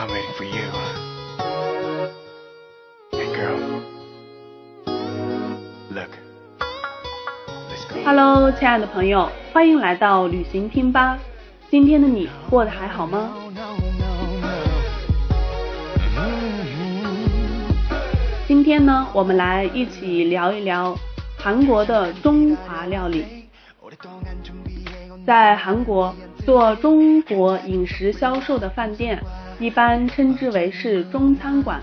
I'm waiting for you. Hey girl. Look. Hello，亲爱的朋友，欢迎来到旅行听吧。今天的你过得还好吗？今天呢，我们来一起聊一聊韩国的中华料理。在韩国做中国饮食销售的饭店，一般称之为是中餐馆。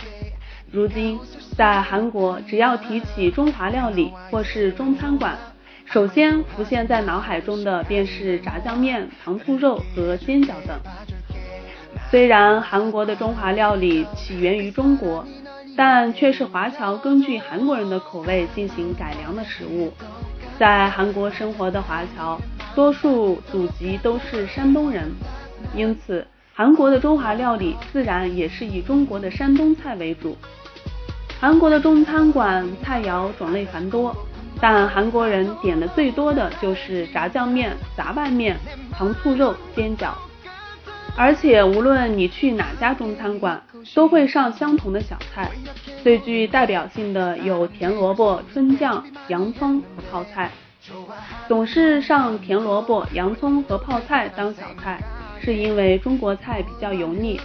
如今，在韩国，只要提起中华料理或是中餐馆，首先浮现在脑海中的便是炸酱面、糖醋肉和煎饺等。虽然韩国的中华料理起源于中国，但却是华侨根据韩国人的口味进行改良的食物。在韩国生活的华侨，多数祖籍都是山东人，因此韩国的中华料理自然也是以中国的山东菜为主。韩国的中餐馆菜肴种类繁多。但韩国人点的最多的就是炸酱面、杂拌面、糖醋肉、煎饺，而且无论你去哪家中餐馆，都会上相同的小菜。最具代表性的有甜萝卜、春酱、洋葱和泡菜。总是上甜萝卜、洋葱和泡菜当小菜，是因为中国菜比较油腻，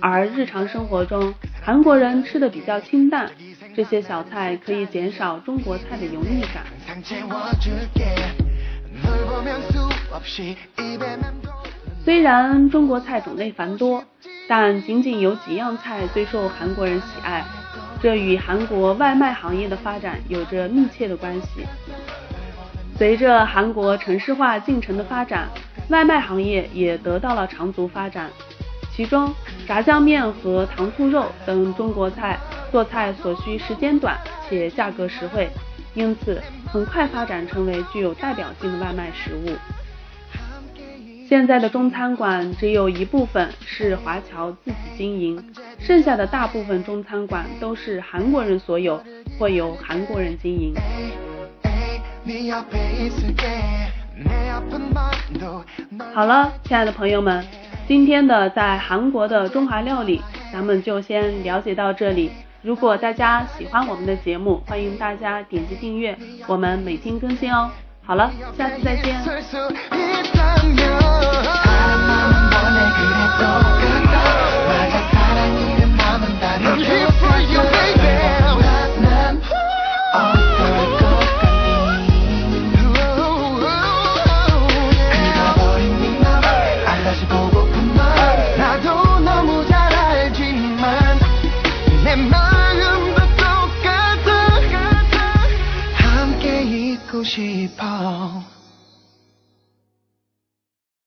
而日常生活中韩国人吃的比较清淡。这些小菜可以减少中国菜的油腻感。虽然中国菜种类繁多，但仅仅有几样菜最受韩国人喜爱，这与韩国外卖行业的发展有着密切的关系。随着韩国城市化进程的发展，外卖行业也得到了长足发展。其中，炸酱面和糖醋肉等中国菜做菜所需时间短且价格实惠，因此很快发展成为具有代表性的外卖食物。现在的中餐馆只有一部分是华侨自己经营，剩下的大部分中餐馆都是韩国人所有或由韩国人经营。好了，亲爱的朋友们。今天的在韩国的中华料理，咱们就先了解到这里。如果大家喜欢我们的节目，欢迎大家点击订阅，我们每天更新哦。好了，下次再见。 마음도 똑같아. 함께 있고 싶어.